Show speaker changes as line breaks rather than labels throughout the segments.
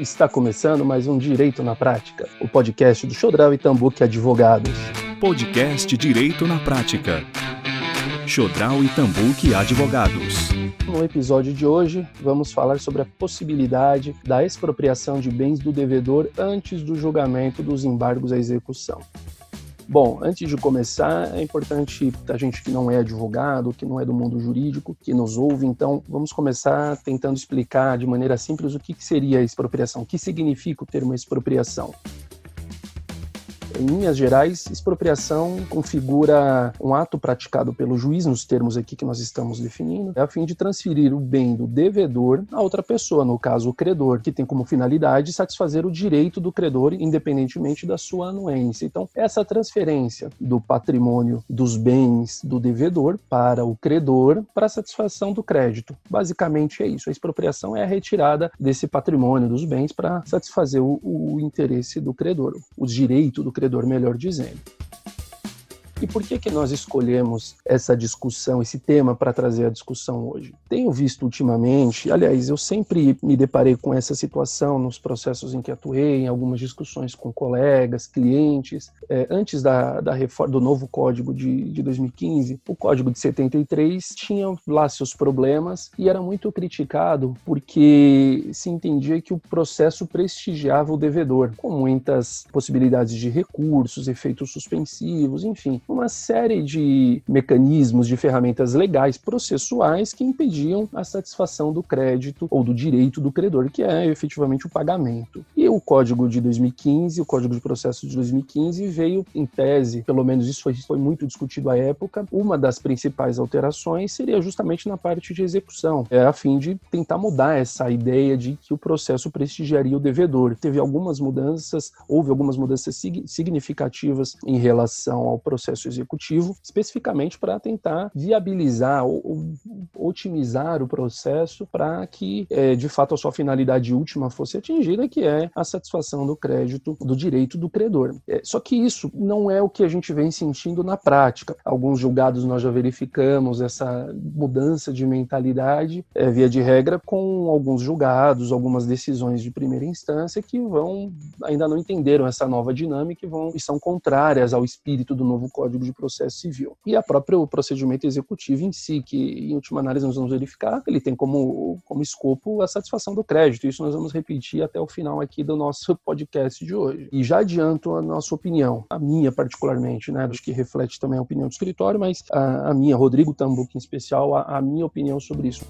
Está começando mais um Direito na Prática, o podcast do Chodral e Tambuque Advogados.
Podcast Direito na Prática. Chodral e Tambuque Advogados.
No episódio de hoje, vamos falar sobre a possibilidade da expropriação de bens do devedor antes do julgamento dos embargos à execução. Bom, antes de começar, é importante a gente que não é advogado, que não é do mundo jurídico, que nos ouve, então vamos começar tentando explicar de maneira simples o que seria a expropriação, o que significa o termo expropriação. Em linhas gerais, expropriação configura um ato praticado pelo juiz, nos termos aqui que nós estamos definindo, a fim de transferir o bem do devedor a outra pessoa, no caso o credor, que tem como finalidade satisfazer o direito do credor, independentemente da sua anuência. Então, essa transferência do patrimônio dos bens do devedor para o credor para satisfação do crédito. Basicamente é isso. A expropriação é a retirada desse patrimônio dos bens para satisfazer o, o interesse do credor, o direito do credor melhor dizendo. E por que que nós escolhemos essa discussão, esse tema para trazer a discussão hoje? Tenho visto ultimamente, aliás, eu sempre me deparei com essa situação nos processos em que atuei, em algumas discussões com colegas, clientes, é, antes da, da reforma do novo código de, de 2015, o código de 73 tinha lá seus problemas e era muito criticado porque se entendia que o processo prestigiava o devedor, com muitas possibilidades de recursos, efeitos suspensivos, enfim, uma série de mecanismos, de ferramentas legais processuais que impediam a satisfação do crédito ou do direito do credor, que é efetivamente o pagamento. E o Código de 2015, o Código de Processo de 2015, veio em tese, pelo menos isso foi, foi muito discutido à época, uma das principais alterações seria justamente na parte de execução, é, a fim de tentar mudar essa ideia de que o processo prestigiaria o devedor. Teve algumas mudanças, houve algumas mudanças significativas em relação ao processo processo executivo, especificamente para tentar viabilizar ou, ou, otimizar o processo para que, é, de fato, a sua finalidade última fosse atingida, que é a satisfação do crédito, do direito do credor. É, só que isso não é o que a gente vem sentindo na prática. Alguns julgados nós já verificamos essa mudança de mentalidade, é, via de regra, com alguns julgados, algumas decisões de primeira instância que vão ainda não entenderam essa nova dinâmica e vão e são contrárias ao espírito do novo Código Código de Processo Civil. E a próprio procedimento executivo em si, que em última análise nós vamos verificar, ele tem como, como escopo a satisfação do crédito. Isso nós vamos repetir até o final aqui do nosso podcast de hoje. E já adianto a nossa opinião, a minha particularmente, né? Acho que reflete também a opinião do escritório, mas a, a minha, Rodrigo Tambuque em especial, a, a minha opinião sobre isso.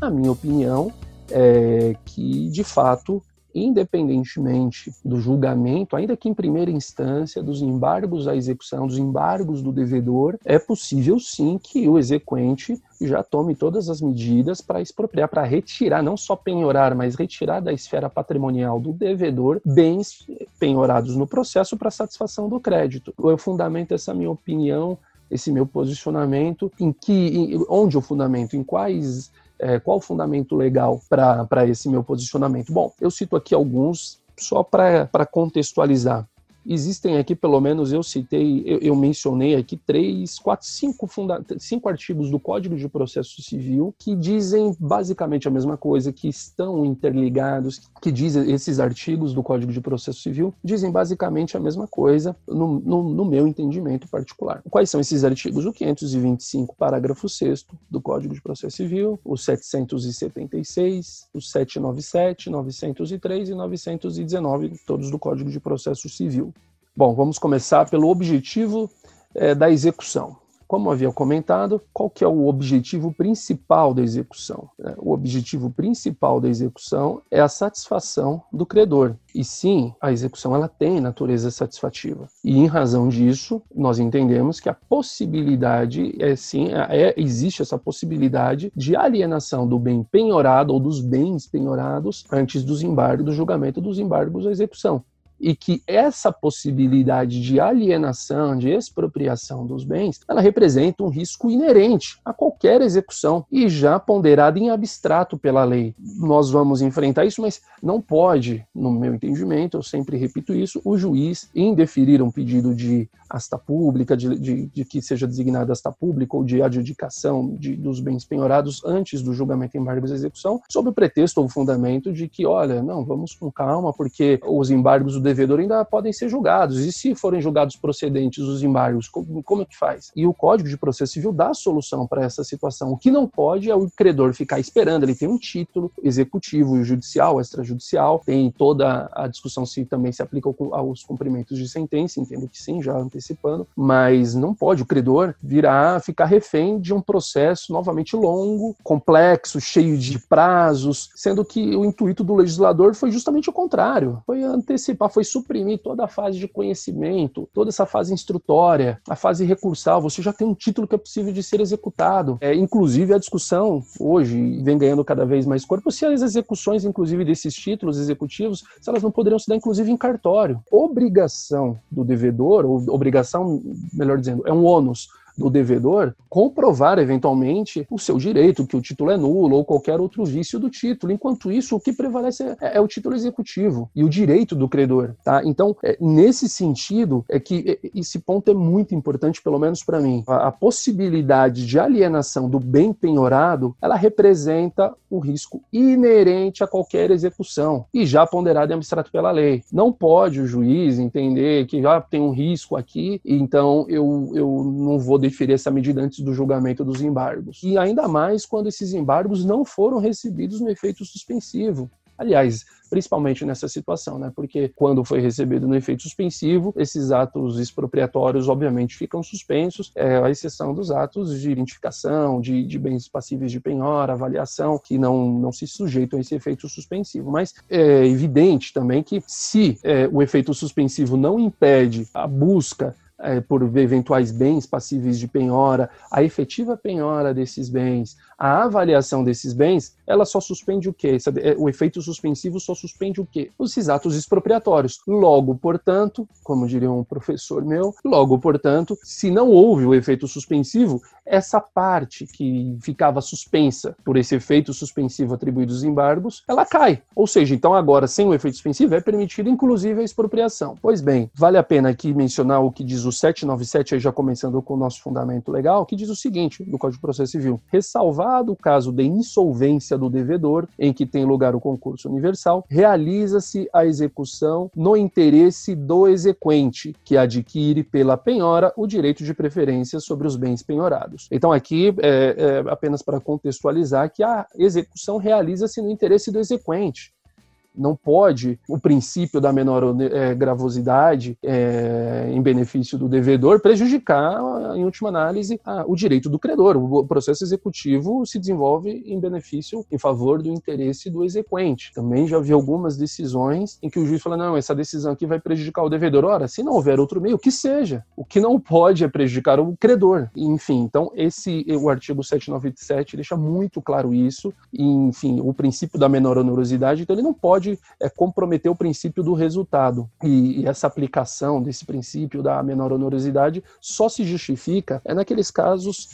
A minha opinião é que, de fato, independentemente do julgamento, ainda que em primeira instância, dos embargos à execução, dos embargos do devedor, é possível sim que o exequente já tome todas as medidas para expropriar, para retirar, não só penhorar, mas retirar da esfera patrimonial do devedor bens penhorados no processo para satisfação do crédito. Eu fundamento essa minha opinião, esse meu posicionamento, em que, em, onde o fundamento, em quais é, qual o fundamento legal para esse meu posicionamento? Bom, eu cito aqui alguns só para contextualizar. Existem aqui, pelo menos eu citei, eu, eu mencionei aqui três, quatro, cinco, funda cinco artigos do Código de Processo Civil que dizem basicamente a mesma coisa, que estão interligados, que dizem esses artigos do Código de Processo Civil dizem basicamente a mesma coisa no, no, no meu entendimento particular. Quais são esses artigos? O 525, parágrafo 6 do Código de Processo Civil, o 776, o 797, 903 e 919, todos do Código de Processo Civil. Bom, vamos começar pelo objetivo é, da execução. Como havia comentado, qual que é o objetivo principal da execução? É, o objetivo principal da execução é a satisfação do credor. E sim, a execução ela tem natureza satisfativa. E em razão disso, nós entendemos que a possibilidade é sim, é, existe essa possibilidade de alienação do bem penhorado ou dos bens penhorados antes dos embargos, do julgamento dos embargos à execução. E que essa possibilidade de alienação, de expropriação dos bens, ela representa um risco inerente a qualquer execução e já ponderado em abstrato pela lei. Nós vamos enfrentar isso, mas não pode, no meu entendimento, eu sempre repito isso, o juiz indeferir um pedido de asta pública, de, de, de que seja designada asta pública ou de adjudicação de, dos bens penhorados antes do julgamento em embargos e execução, sob o pretexto ou fundamento de que, olha, não, vamos com calma, porque os embargos devedor ainda podem ser julgados, e se forem julgados procedentes os embargos, como, é que faz? E o Código de Processo Civil dá solução para essa situação. O que não pode é o credor ficar esperando, ele tem um título executivo, judicial, extrajudicial, tem toda a discussão se também se aplica aos cumprimentos de sentença, entendo que sim, já antecipando, mas não pode. O credor virar, ficar refém de um processo novamente longo, complexo, cheio de prazos, sendo que o intuito do legislador foi justamente o contrário, foi antecipar, foi suprimir toda a fase de conhecimento, toda essa fase instrutória, a fase recursal, você já tem um título que é possível de ser executado. É, inclusive a discussão hoje vem ganhando cada vez mais corpo se as execuções, inclusive desses títulos executivos, se elas não poderiam se dar inclusive em cartório. Obrigação do devedor, ou obrigação, melhor dizendo, é um ônus do devedor comprovar eventualmente o seu direito, que o título é nulo ou qualquer outro vício do título. Enquanto isso, o que prevalece é, é o título executivo e o direito do credor, tá? Então, é, nesse sentido, é que é, esse ponto é muito importante, pelo menos para mim. A, a, possibilidade de alienação do bem penhorado, ela representa o risco inerente a qualquer execução e já ponderado em abstrato pela lei. Não pode o juiz entender que já tem um risco aqui, então eu, eu não vou deferir essa medida antes do julgamento dos embargos. E ainda mais quando esses embargos não foram recebidos no efeito suspensivo. Aliás, principalmente nessa situação, né? Porque quando foi recebido no efeito suspensivo, esses atos expropriatórios, obviamente, ficam suspensos, é, à exceção dos atos de identificação, de, de, bens passíveis de penhora, avaliação, que não, não se sujeitam a esse efeito suspensivo. Mas é evidente também que se é, o efeito suspensivo não impede a busca é, por eventuais bens passíveis de penhora, a efetiva penhora desses bens, a avaliação desses bens, ela só suspende o quê? É, o efeito suspensivo só suspende o quê? Os atos expropriatórios. Logo, portanto, como diria um professor meu, logo, portanto, se não houve o efeito suspensivo, essa parte que ficava suspensa por esse efeito suspensivo atribuído aos embargos, ela cai. Ou seja, então agora, sem o efeito suspensivo, é permitido inclusive a expropriação. Pois bem, vale a pena aqui mencionar o que diz o 797, aí já começando com o nosso fundamento legal, que diz o seguinte, do Código de Processo Civil: ressalvado o caso de insolvência do devedor, em que tem lugar o concurso universal, realiza-se a execução no interesse do exequente, que adquire pela penhora o direito de preferência sobre os bens penhorados. Então, aqui, é, é apenas para contextualizar, que a execução realiza-se no interesse do exequente não pode o princípio da menor é, gravosidade é, em benefício do devedor prejudicar, em última análise, a, o direito do credor. O processo executivo se desenvolve em benefício, em favor do interesse do exequente. Também já vi algumas decisões em que o juiz fala: não, essa decisão aqui vai prejudicar o devedor. Ora, se não houver outro meio, que seja. O que não pode é prejudicar o credor. Enfim, então, esse o artigo 797 deixa muito claro isso. E, enfim, o princípio da menor onerosidade, então ele não pode pode é, comprometer o princípio do resultado. E, e, essa aplicação desse princípio da menor onerosidade só se justifica é naqueles casos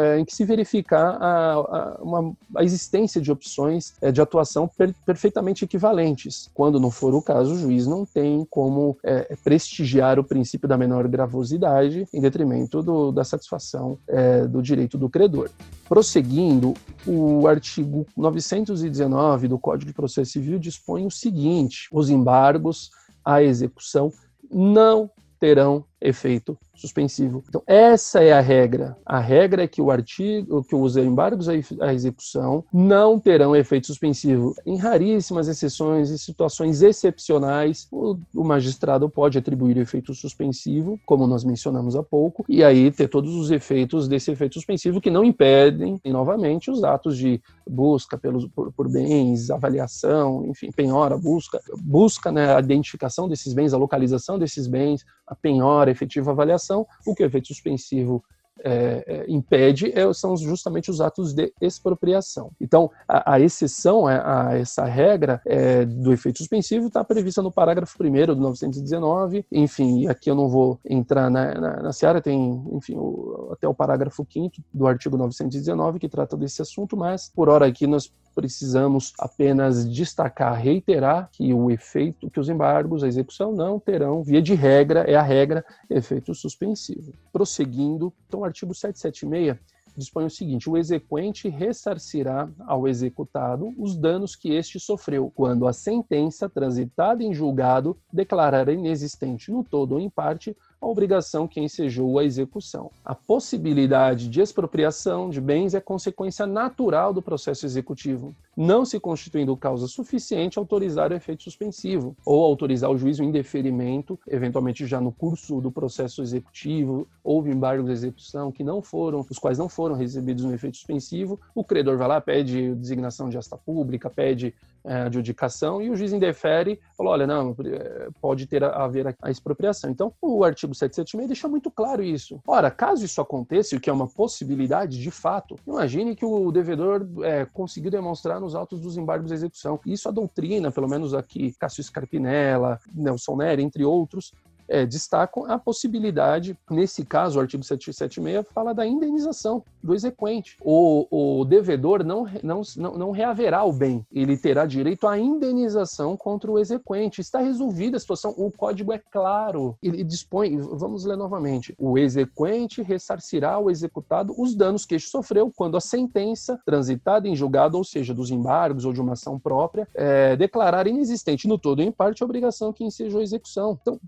é, em que se verificar a, a, uma, a existência de opções é, de atuação per, perfeitamente equivalentes. Quando não for o caso, o juiz não tem como é, prestigiar o princípio da menor gravosidade em detrimento do, da satisfação é, do direito do credor. Prosseguindo, o artigo 919 do Código de Processo Civil dispõe o seguinte: os embargos à execução não terão efeito suspensivo. Então, essa é a regra. A regra é que o artigo, que os embargos à execução não terão efeito suspensivo. Em raríssimas exceções e situações excepcionais, o, o magistrado pode atribuir efeito suspensivo, como nós mencionamos há pouco, e aí ter todos os efeitos desse efeito suspensivo que não impedem, e novamente, os atos de busca pelos, por, por bens, avaliação, enfim, penhora, busca, busca né, a identificação desses bens, a localização desses bens, a penhora, a efetiva avaliação, o que o efeito suspensivo é, é, impede é, são justamente os atos de expropriação. Então, a, a exceção a, a, essa regra é, do efeito suspensivo está prevista no parágrafo 1 do 919. Enfim, aqui eu não vou entrar na, na, na seara, tem enfim, o, até o parágrafo 5 do artigo 919 que trata desse assunto, mas por hora aqui nós precisamos apenas destacar, reiterar que o efeito, que os embargos, a execução não terão, via de regra, é a regra, efeito suspensivo. Prosseguindo, então o artigo 776 dispõe o seguinte: o exequente ressarcirá ao executado os danos que este sofreu, quando a sentença transitada em julgado declarar inexistente no todo ou em parte a obrigação que ensejou a execução. A possibilidade de expropriação de bens é consequência natural do processo executivo, não se constituindo causa suficiente autorizar o efeito suspensivo ou autorizar o juízo em deferimento, eventualmente já no curso do processo executivo, houve embargos de execução que não foram, os quais não foram recebidos no efeito suspensivo, o credor vai lá, pede designação de asta pública, pede é, adjudicação e o juiz indefere, falou, olha, não, é, pode ter a, haver a expropriação. Então, o artigo 776 deixa muito claro isso. Ora, caso isso aconteça, o que é uma possibilidade de fato, imagine que o devedor é, conseguiu demonstrar nos autos dos embargos de execução. Isso a doutrina, pelo menos aqui, Cássio Scarpinella, Nelson Neri, entre outros, é, destacam a possibilidade, nesse caso, o artigo 776 fala da indenização do exequente. O, o devedor não, não, não, reaverá o bem, ele terá direito à indenização contra o exequente. Está resolvida a situação, o código é claro, ele dispõe, vamos ler novamente, o exequente ressarcirá ao executado os danos que este sofreu quando a sentença transitada em julgado, ou seja, dos embargos ou de uma ação própria, é, declarar inexistente no todo ou em parte a obrigação que ensejou a execução. Então,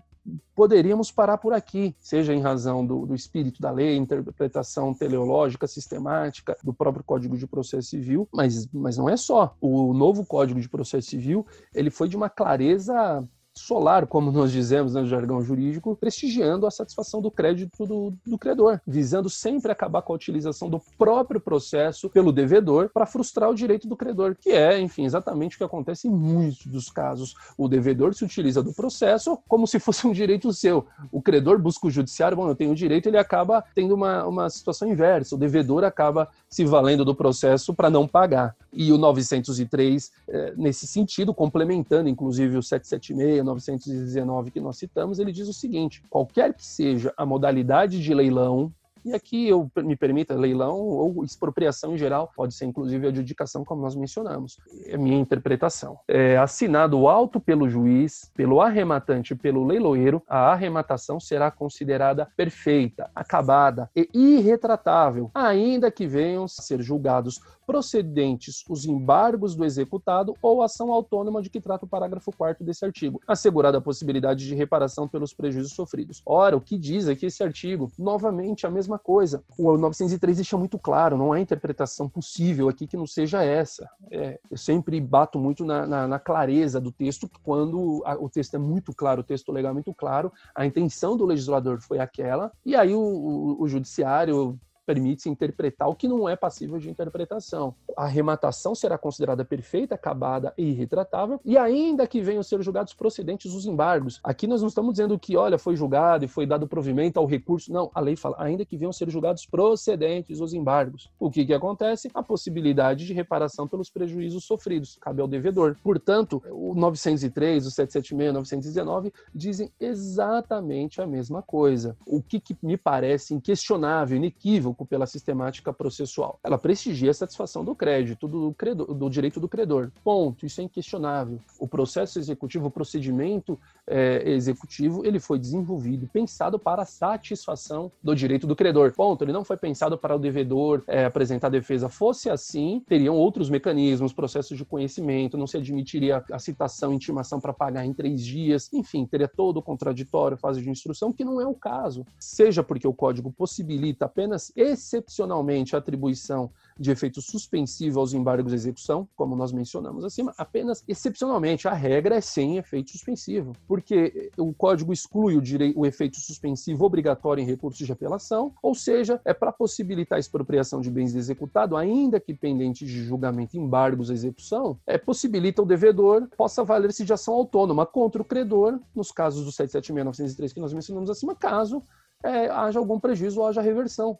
poderíamos parar por aqui, seja em razão do, do, espírito da lei, interpretação teleológica, sistemática do próprio Código de Processo Civil, mas, mas não é só. O novo Código de Processo Civil ele foi de uma clareza solar, como nós dizemos no jargão jurídico, prestigiando a satisfação do crédito do, do, credor, visando sempre acabar com a utilização do próprio processo pelo devedor para frustrar o direito do credor, que é, enfim, exatamente o que acontece em muitos dos casos. O devedor se utiliza do processo como se fosse um direito seu. O credor busca o judiciário, bom, eu tenho direito, ele acaba tendo uma, uma situação inversa. O devedor acaba se valendo do processo para não pagar. E o 903, eh, nesse sentido, complementando inclusive o 776, 919 que nós citamos, ele diz o seguinte: qualquer que seja a modalidade de leilão e aqui eu me permita leilão ou expropriação em geral, pode ser inclusive adjudicação, como nós mencionamos. É minha interpretação. É assinado o auto pelo juiz, pelo arrematante pelo leiloeiro, a arrematação será considerada perfeita, acabada e irretratável, ainda que venham a ser julgados procedentes os embargos do executado ou ação autônoma de que trata o parágrafo 4 desse artigo, assegurada a possibilidade de reparação pelos prejuízos sofridos. Ora, o que diz aqui esse artigo? Novamente, a mesma mesma coisa. O 903 deixa muito claro, não há interpretação possível aqui que não seja essa. É, eu sempre bato muito na, na, na clareza do texto, quando a, o texto é muito claro, o texto legal é muito claro, a intenção do legislador foi aquela, e aí o, o, o judiciário permite-se interpretar o que não é passível de interpretação. A arrematação será considerada perfeita, acabada e irretratável, e ainda que venham ser julgados procedentes os embargos. Aqui nós não estamos dizendo que, olha, foi julgado e foi dado provimento ao recurso. Não, a lei fala, ainda que venham ser julgados procedentes os embargos. O que, que acontece? A possibilidade de reparação pelos prejuízos sofridos. Cabe ao devedor. Portanto, o 903, o 776, o 919 dizem exatamente a mesma coisa. O que, que me parece inquestionável, inequívoco, pela sistemática processual. Ela prestigia a satisfação do crédito, do, credor, do direito do credor. Ponto. Isso é inquestionável. O processo executivo, o procedimento é, executivo, ele foi desenvolvido, pensado para a satisfação do direito do credor. Ponto. Ele não foi pensado para o devedor é, apresentar defesa. Fosse assim, teriam outros mecanismos, processos de conhecimento, não se admitiria a citação, intimação para pagar em três dias, enfim, teria todo o contraditório, fase de instrução, que não é o caso. Seja porque o código possibilita apenas excepcionalmente a atribuição de efeito suspensivo aos embargos de execução, como nós mencionamos acima, apenas excepcionalmente. A regra é sem efeito suspensivo, porque o código exclui o, direito, o efeito suspensivo obrigatório em recursos de apelação, ou seja, é para possibilitar a expropriação de bens executados, ainda que pendente de julgamento embargos à execução, é, possibilita o devedor possa valer-se de ação autônoma contra o credor, nos casos do 776 903 que nós mencionamos acima, caso é, haja algum prejuízo ou haja reversão.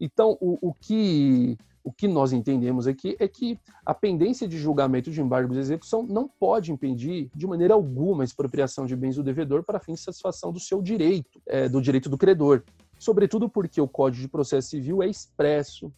Então, o, o que o que nós entendemos aqui é que a pendência de julgamento de embargo de execução não pode impedir, de maneira alguma, a expropriação de bens do devedor para fins de satisfação do seu direito, é, do direito do credor. Sobretudo porque o Código de Processo Civil é expresso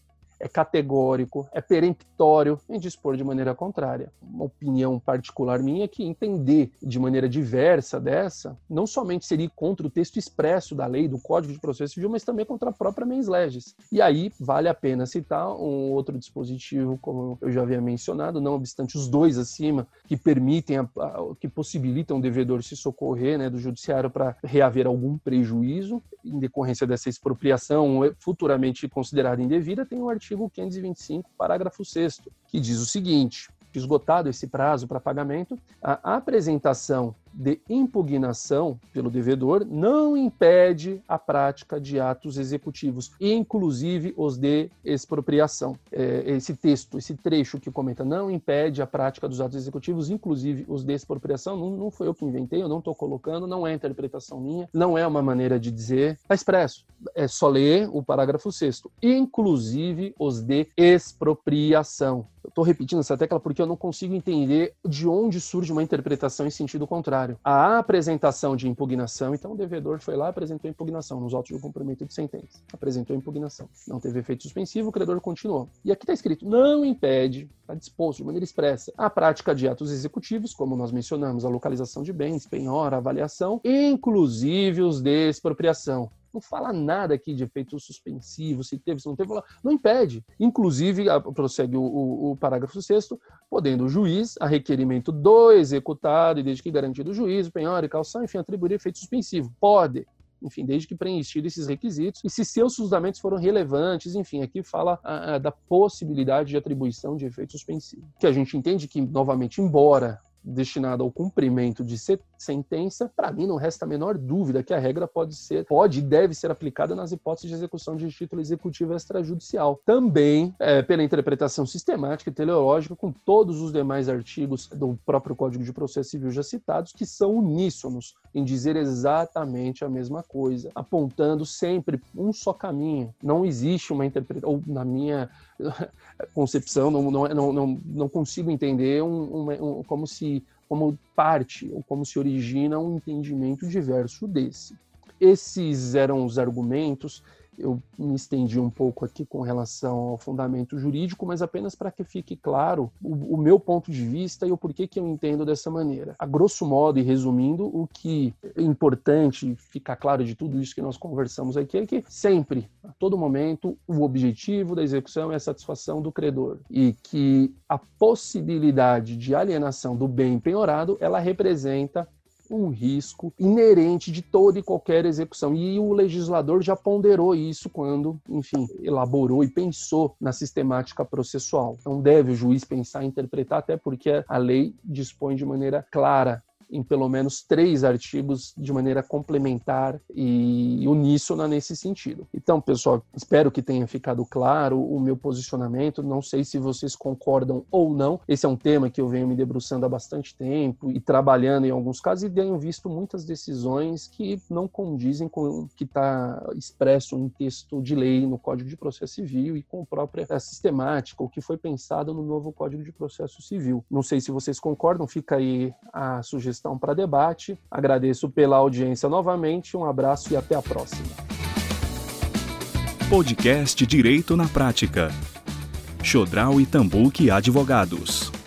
é categórico, é peremptório em dispor de maneira contrária. Uma opinião particular minha é que entender de maneira diversa dessa não somente seria contra o texto expresso da lei, do Código de Processo Civil, mas também contra a própria mens legis. E aí vale a pena citar um outro dispositivo, como eu já havia mencionado, não obstante os dois acima, que permitem, a, a, que possibilitam o devedor se socorrer né, do judiciário para reaver algum prejuízo em decorrência dessa expropriação futuramente considerada indevida, tem o artigo artigo 525, parágrafo 6 que diz o seguinte: esgotado esse prazo para pagamento, a apresentação de impugnação pelo devedor não impede a prática de atos executivos, inclusive os de expropriação. É, esse texto, esse trecho que comenta, não impede a prática dos atos executivos, inclusive os de expropriação, não, não foi eu que inventei, eu não estou colocando, não é interpretação minha, não é uma maneira de dizer, está expresso. É só ler o parágrafo 6 inclusive os de expropriação. Estou repetindo essa tecla porque eu não consigo entender de onde surge uma interpretação em sentido contrário. A apresentação de impugnação, então o devedor foi lá apresentou impugnação nos autos de cumprimento de sentença. Apresentou impugnação. Não teve efeito suspensivo, o credor continuou. E aqui está escrito: não impede, está disposto de maneira expressa, a prática de atos executivos, como nós mencionamos, a localização de bens, penhora, avaliação, inclusive os de expropriação não fala nada aqui de efeito suspensivo, se teve, se não teve, não impede. Inclusive, prossegue o, o, o parágrafo 6 podendo o juiz, a requerimento do executado e desde que garantido o juízo, penhora e calção, enfim, atribuir efeito suspensivo. Pode, enfim, desde que preenchido esses requisitos, e se seus fundamentos foram relevantes, enfim, aqui fala a, a, da possibilidade de atribuição de efeito suspensivo. Que a gente entende que, novamente, embora destinado ao cumprimento de sentença, para mim não resta a menor dúvida que a regra pode ser, pode e deve ser aplicada nas hipóteses de execução de título executivo extrajudicial. Também é, pela interpretação sistemática e teleológica com todos os demais artigos do próprio Código de Processo Civil já citados, que são uníssonos em dizer exatamente a mesma coisa, apontando sempre um só caminho. Não existe uma interpretação, ou na minha concepção, não, não, não, não, consigo entender um, um, um, como se como parte ou como se origina um entendimento diverso desse. Esses eram os argumentos eu me estendi um pouco aqui com relação ao fundamento jurídico, mas apenas para que fique claro o, o, meu ponto de vista e o porquê que eu entendo dessa maneira. A grosso modo e resumindo, o que é importante ficar claro de tudo isso que nós conversamos aqui é que sempre, a todo momento, o objetivo da execução é a satisfação do credor e que a possibilidade de alienação do bem penhorado, ela representa um risco inerente de toda e qualquer execução. E o legislador já ponderou isso quando, enfim, elaborou e pensou na sistemática processual. Não deve o juiz pensar e interpretar, até porque a lei dispõe de maneira clara em pelo menos três artigos de maneira complementar e uníssona nesse sentido. Então, pessoal, espero que tenha ficado claro o meu posicionamento. Não sei se vocês concordam ou não. Esse é um tema que eu venho me debruçando há bastante tempo e trabalhando em alguns casos e tenho visto muitas decisões que não condizem com o que está expresso em texto de lei no Código de Processo Civil e com a própria sistemática, o que foi pensado no novo Código de Processo Civil. Não sei se vocês concordam, fica aí a sugestão questão para debate. Agradeço pela audiência novamente, um abraço e até a próxima.
Podcast Direito na Prática. Chodral e Tambuque Advogados.